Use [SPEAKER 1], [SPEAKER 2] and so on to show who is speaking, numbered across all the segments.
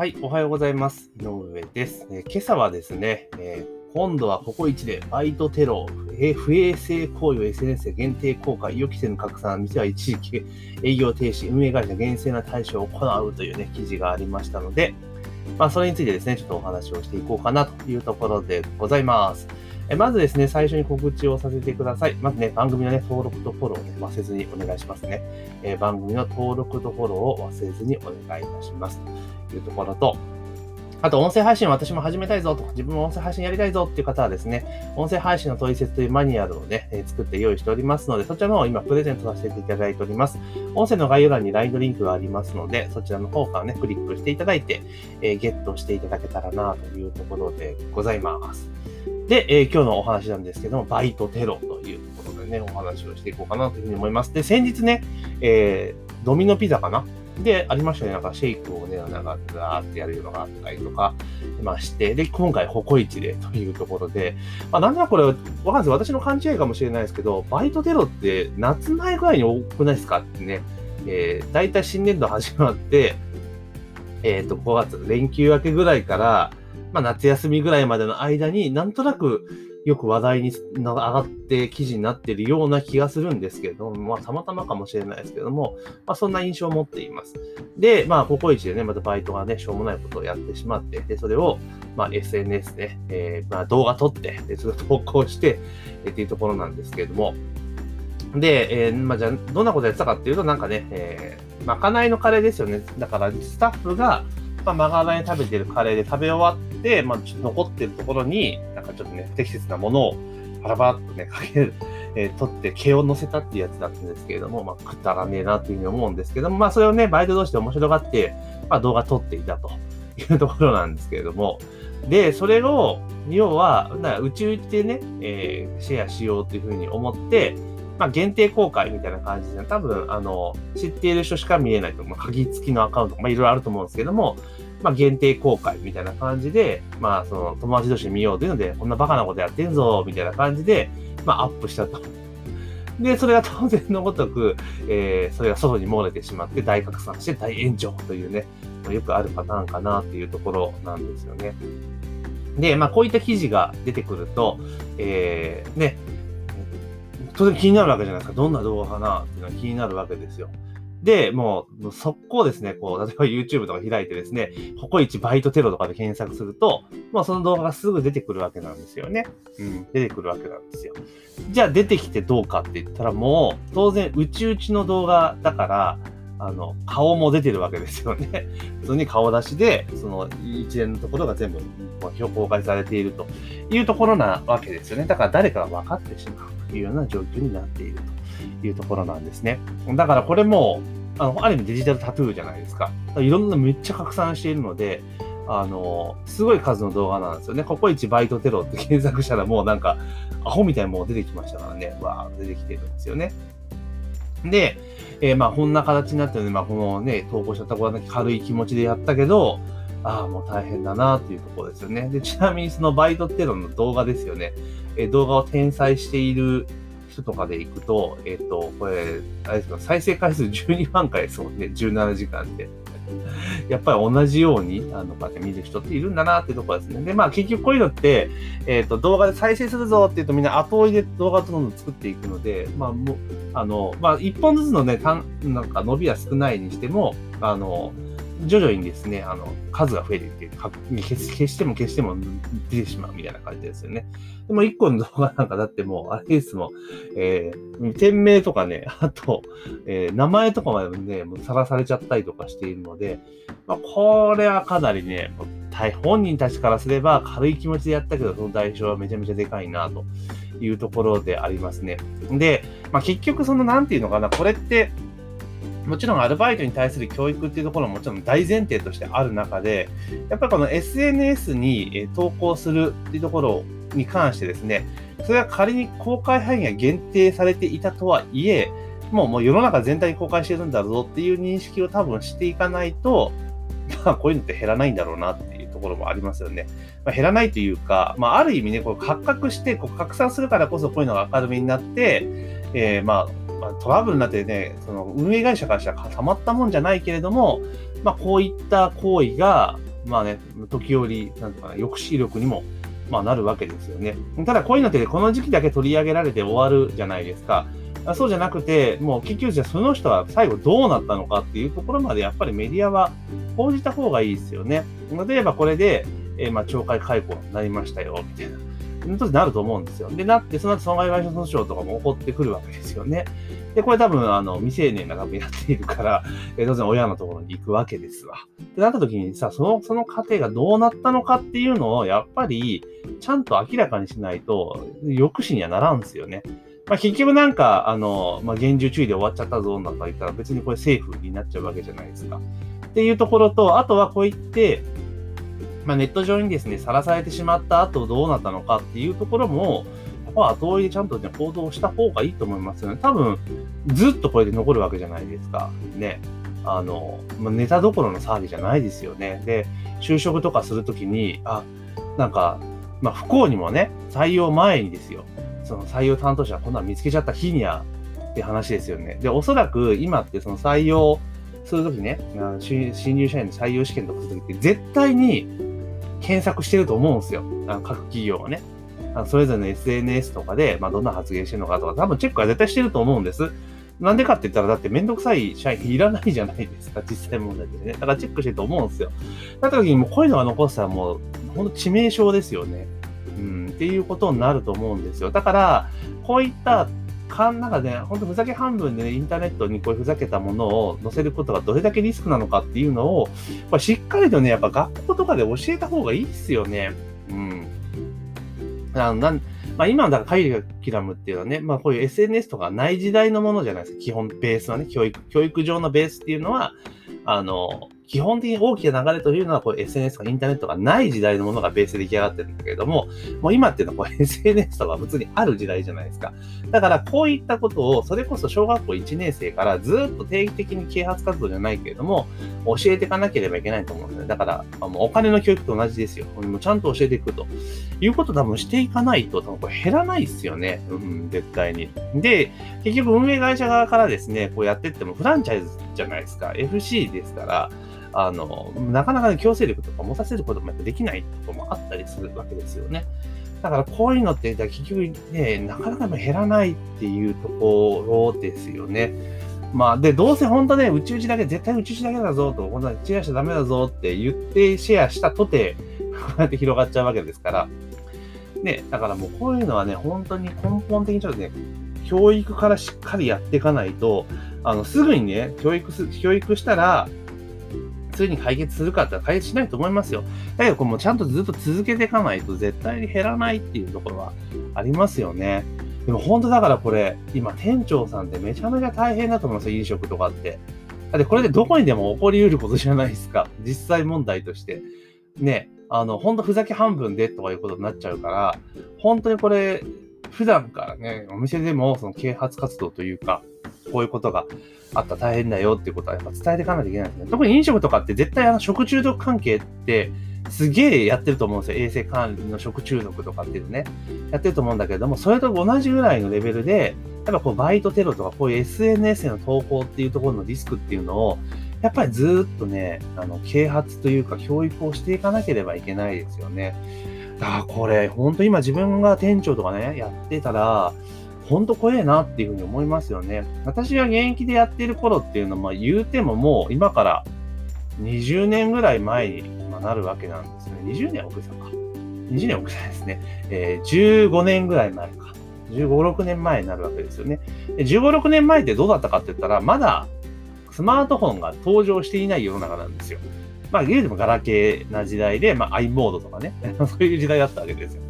[SPEAKER 1] はい、おはようございます。井上です。えー今朝はですね、えー今度はココイチでバイトテロ、えー不衛生行為を SNS で限定公開、予期せぬ拡散、店は一時期営業停止、運営会社厳正な対処を行うというね、記事がありましたので、まあ、それについてですね、ちょっとお話をしていこうかなというところでございます。えまずですね、最初に告知をさせてください。まずね、番組のね、登録とフォローを、ね、忘れずにお願いしますね。えー番組の登録とフォローを忘れずにお願いいたします。というところと、あと、音声配信私も始めたいぞと、自分も音声配信やりたいぞっていう方はですね、音声配信の取説というマニュアルをね、え作って用意しておりますので、そちらの方を今プレゼントさせていただいております。音声の概要欄に LINE リンクがありますので、そちらの方からね、クリックしていただいて、えーゲットしていただけたらなというところでございます。で、えー今日のお話なんですけども、バイトテロというところでね、お話をしていこうかなというふうに思います。で、先日ね、えードミノピザかなで、ありましたね。なんかシェイクをね、なんかガーってやるのがあったりとかしまして、で、今回、ココイチでというところで、まあ、なんだこれ、わかんないです。私の勘違いかもしれないですけど、バイトテロって夏前ぐらいに多くないですかってね、えー、大体新年度始まって、えっ、と、5月、連休明けぐらいから、まあ、夏休みぐらいまでの間に、なんとなくよく話題に上がって記事になっているような気がするんですけれども、まあ、たまたまかもしれないですけども、まあ、そんな印象を持っています。で、まあ、ココイチでね、またバイトがね、しょうもないことをやってしまって、で、それを、まあ、SNS で、えーまあ、動画撮って、で、それを投稿して、えーっていうところなんですけれども、で、えーまあ、じゃあ、どんなことやってたかっていうと、なんかね、えー、まかないのカレーですよね。だから、スタッフが、まあ、まかない食べてるカレーで食べ終わって、まあ、っ残ってるところに、なんかちょっとね、不適切なものをパラパラっとね、かける、えー取って毛を乗せたっていうやつだったんですけれども、まあ、くだらねえなっていうふうに思うんですけども、まあ、それをね、バイト同士で面白がって、まあ、動画撮っていたと いうところなんですけれども、で、それを、要は、なうちうちでね、えーシェアしようというふうに思って、まあ、限定公開みたいな感じで、多分、あの、知っている人しか見えないと思う。鍵付きのアカウント、まあ、いろいろあると思うんですけども、まあ、限定公開みたいな感じで、まあ、その、友達同士で見ようというので、こんなバカなことやってんぞ、みたいな感じで、まあ、アップしたと。で、それが当然のごとく、えーそれが外に漏れてしまって大拡散して大炎上というね、よくあるパターンかなっていうところなんですよね。で、まあ、こういった記事が出てくると、えーね、当然気になるわけじゃないですか。どんな動画かなっていうのは気になるわけですよ。で、もう、速攻ですね、こう、例えば YouTube とか開いてですね、ココイチバイトテロとかで検索すると、まあその動画がすぐ出てくるわけなんですよね。うん、出てくるわけなんですよ。じゃあ出てきてどうかって言ったらもう、当然、うちうちの動画だから、あの、顔も出てるわけですよね。普通に顔出しで、その一連のところが全部、まあ、公開されているというところなわけですよね。だから誰かが分かってしまうというような状況になっているというところなんですね。だからこれも、あの、ある意味デジタルタトゥーじゃないですか。いろんなめっちゃ拡散しているので、あの、すごい数の動画なんですよね。ココイチバイトテロって検索したらもうなんか、アホみたいなもの出てきましたからね。わー出てきてるんですよね。で、えーまあこんな形になってるので、まあこのね、投稿したところだけ軽い気持ちでやったけど、ああ、もう大変だなっていうところですよね。で、ちなみにそのバイトテロの動画ですよね。えー動画を転載している人とかで行くと、えっ、と、これ、あれですか、再生回数12万回ですもんね。17時間で。やっぱり同じように、あの、こうやって見る人っているんだなっていうところですね。で、まあ結局こういうのって、えっ、と、動画で再生するぞって言うとみんな後追いで動画どんどん作っていくので、まあもう、あの、まあ一本ずつのね、単なんか伸びは少ないにしても、あの、徐々にですね、あの、数が増えていって、消し消しても消しても出てしまうみたいな感じですよね。でも一個の動画なんかだってもう、あれですもん、えー、店名とかね、あと、えー名前とかまでね、もうさらされちゃったりとかしているので、まあ、これはかなりね、本人たちからすれば軽い気持ちでやったけど、その代償はめちゃめちゃでかいな、というところでありますね。で、まあ、結局その、なんていうのかな、これって、もちろんアルバイトに対する教育っていうところももちろん大前提としてある中で、やっぱりこの SNS に投稿するっていうところに関してですね、それが仮に公開範囲が限定されていたとはいえ、もうもう世の中全体に公開してるんだぞっていう認識を多分していかないと、まあこういうのって減らないんだろうなっていうところもありますよね。まあ、減らないというか、まあある意味ね、こう発覚してこう拡散するからこそこういうのが明るみになって、えーまあ、まあ、トラブルになってね、その運営会社からしたらたまったもんじゃないけれども、まあこういった行為が、まあね、時折、なんとかな、抑止力にも、まあなるわけですよね。ただこういうのってこの時期だけ取り上げられて終わるじゃないですか。そうじゃなくて、もう結局じゃあその人は最後どうなったのかっていうところまでやっぱりメディアは報じた方がいいですよね。例えばこれで、えー、まあ懲戒解雇になりましたよ、みたいな。となると思うんですよ。で、なって、その後損害賠償訴訟とかも起こってくるわけですよね。で、これ多分、あの、未成年が多分やっているから、え当然親のところに行くわけですわ。ってなった時にさ、その、その過程がどうなったのかっていうのを、やっぱり、ちゃんと明らかにしないと、抑止にはならんですよね。まあ、結局なんか、あの、まあ、厳重注意で終わっちゃったぞ、なんか言ったら別にこれセーフになっちゃうわけじゃないですか。っていうところと、あとはこう言って、まあ、ネット上にですね、さらされてしまった後どうなったのかっていうところも、やっぱ後追いでちゃんとね、行動した方がいいと思いますよね。多分、ずっとこれで残るわけじゃないですか。ね。あの、まあ、ネタどころの騒ぎじゃないですよね。で、就職とかするときに、あ、なんか、まあ、不幸にもね、採用前にですよ。その採用担当者こんなの見つけちゃった日にゃって話ですよね。で、おそらく今ってその採用するときね、新入社員の採用試験とかするときって絶対に検索してると思うんですよ。あの各企業はね。あのそれぞれの SNS とかで、まあ、どんな発言してるのかとか、多分チェックは絶対してると思うんです。なんでかって言ったら、だってめんどくさい社員いらないじゃないですか、実際問題でね。だからチェックしてると思うんですよ。だった時にもうこういうのが残したらもう、ほんと致命傷ですよね。うん、っていうことになると思うんですよ。だから、こういったかん中で、ね、本当ふざけ半分でね、インターネットにこういうふざけたものを載せることがどれだけリスクなのかっていうのを、これしっかりとね、やっぱ学校とかで教えた方がいいっすよね。うん。あのなんまあ、今だからカリキュラムっていうのはね、まあこういう SNS とかない時代のものじゃないですか。基本ベースはね、教育、教育上のベースっていうのは、あの、基本的に大きな流れというのは、こう SNS とかインターネットがない時代のものがベースで出来上がってるんだけれども、もう今っていうのはこう SNS とか普通にある時代じゃないですか。だからこういったことを、それこそ小学校1年生からずっと定期的に啓発活動じゃないけれども、教えていかなければいけないと思うんですね。だから、あのお金の教育と同じですよ。もうちゃんと教えていくと。いうこと多分していかないと、多分これ減らないですよね。うん、絶対に。で、結局運営会社側からですね、こうやってってもフランチャイズじゃないですか。FC ですから、あの、なかなか、ね、強制力とか持たせることもできないころもあったりするわけですよね。だからこういうのって結局ね、なかなか減らないっていうところですよね。まあ、で、どうせ本当ね、宇宙人だけ、絶対宇宙人だけだぞと、本当にシェアしちゃダメだぞって言ってシェアしたとて、こうやって広がっちゃうわけですから。ね、だからもうこういうのはね、本当に根本的にちょっとね、教育からしっかりやっていかないと、あの、すぐにね、教育す、教育したら、すぐに解決するかって解決しないと思いますよ。だけど、これもちゃんとずっと続けていかないと絶対に減らないっていうところはありますよね。でも本当だからこれ、今店長さんってめちゃめちゃ大変だと思いますよ、飲食とかって。だってこれでどこにでも起こり得ることじゃないですか。実際問題として。ね、あの、本当ふざけ半分でとかいうことになっちゃうから、本当にこれ、普段からね、お店でもその啓発活動というか、こういうことがあった大変だよっていうことはやっぱ伝えていかないといけないですね。特に飲食とかって絶対あの食中毒関係ってすげえやってると思うんですよ。衛生管理の食中毒とかっていうね。やってると思うんだけれども、それと同じぐらいのレベルで、やっぱこうバイトテロとかこういう SNS への投稿っていうところのリスクっていうのを、やっぱりずっとね、あの、啓発というか教育をしていかなければいけないですよね。だからこれ、本当今自分が店長とかね、やってたら、本当怖えなっていうふうに思いますよね。私が現役でやってる頃っていうのは、まあ言うてももう今から20年ぐらい前になるわけなんですね。20年遅れたか？20年遅れたですね。えー、15年ぐらい前か。15、6年前になるわけですよね。15、6年前ってどうだったかって言ったら、まだスマートフォンが登場していない世の中なんですよ。まあ、言うてもガラケーな時代で、まあ、i モードとかね、そういう時代だったわけですよ。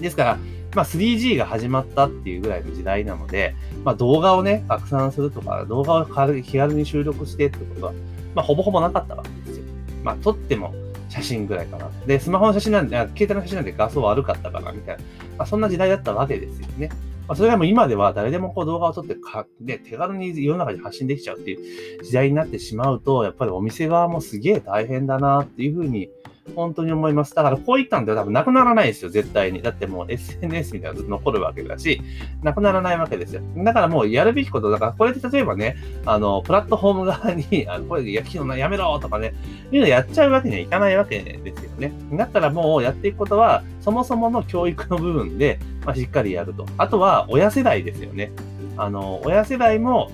[SPEAKER 1] ですから、まあ、3G が始まったっていうぐらいの時代なので、まあ、動画をね、拡散するとか、動画を気軽に収録してってことは、まあ、ほぼほぼなかったわけですよ。まあ、撮っても写真ぐらいかな。で、スマホの写真なんで、携帯の写真なんで画素悪かったかな、みたいな。まあ、そんな時代だったわけですよね。まあ、それがもう今では誰でもこう動画を撮ってか、で、手軽に世の中に発信できちゃうっていう時代になってしまうと、やっぱりお店側もすげえ大変だなっていうふうに本当に思います。だからこういったんでは多分なくならないですよ、絶対に。だってもう SNS みたいなのずっと残るわけだし、なくならないわけですよ。だからもうやるべきこと、だからこれで例えばね、あの、プラットフォーム側に、あのこれで焼きのやめろとかね、いうのやっちゃうわけにはいかないわけですよね。だったらもうやっていくことは、そもそもの教育の部分で、まあ、しっかりやると。あとは、親世代ですよね。あの、親世代も、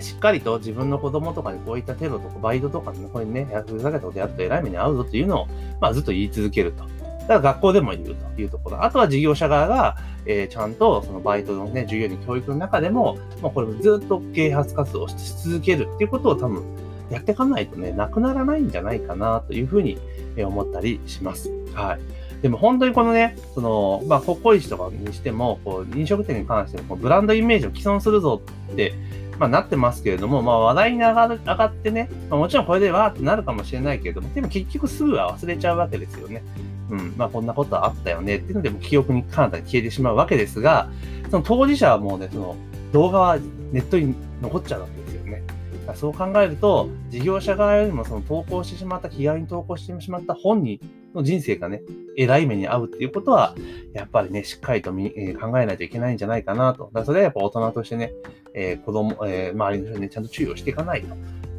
[SPEAKER 1] しっかりと自分の子供とかにこういったテロとかバイトとかね、これね、ふざけたことやると偉い目に遭うぞっていうのを、まあ、ずっと言い続けると。だから学校でも言うというところ。あとは事業者側が、えー、ちゃんとそのバイトのね、授業に教育の中でも、まあ、これもずっと啓発活動をし続けるっていうことを多分やっていかないとね、なくならないんじゃないかなというふうに思ったりします。はい。でも本当にこのね、その、まあ、ココイチとかにしても、こう、飲食店に関しても、ブランドイメージを既存するぞって、まあ、なってますけれども、まあ、話題に上がる上がってね、まあ、もちろんこれでわーってなるかもしれないけれども、でも結局すぐは忘れちゃうわけですよね。うん、まあ、こんなことあったよね。っていうので、も記憶に彼方に消えてしまうわけですが、その当事者はもうね、その動画はネットに残っちゃうわけですそう考えると、事業者側よりもその投稿してしまった、気軽に投稿してしまった本人の人生がね、偉い目に遭うっていうことは、やっぱりね、しっかりと、えー、考えないといけないんじゃないかなと。だからそれはやっぱ大人としてね、えー、子供、えー、周りの人にね、ちゃんと注意をしていかないと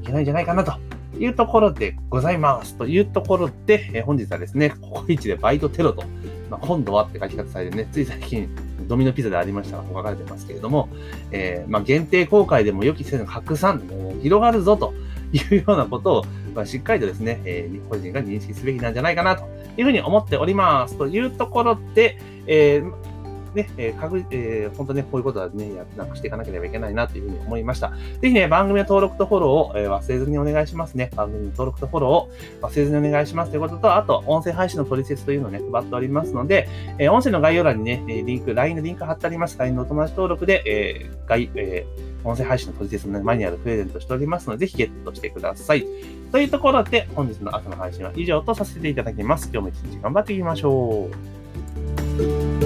[SPEAKER 1] いけないんじゃないかなというところでございます。というところで、えー、本日はですね、ココイチでバイトテロと、まあ、今度はって書き方されてね、つい最近、ドミノピザでありましたが、書かれてますけれども、えー、まあ、限定公開でも予期せぬ拡散、広がるぞというようなことを、まあ、しっかりとですね、えー、個人が認識すべきなんじゃないかなというふうに思っております。というところで、えーね、えー、確えー、本当ね、こういうことはね、やなくしていかなければいけないなというふうに思いました。ぜひね、番組の登録とフォローを、えー、忘れずにお願いしますね。番組の登録とフォローを忘れずにお願いしますということと、あと、音声配信の取説というのをね、配っておりますので、えー、音声の概要欄にね、リンク、LINE のリンク貼ってあります。LINE のお友達登録で、えー、概、えー、音声配信の取説の、マニュアルプレゼントしておりますので、ぜひゲットしてください。というところで、本日の朝の配信は以上とさせていただきます。今日も一日頑張っていきましょう。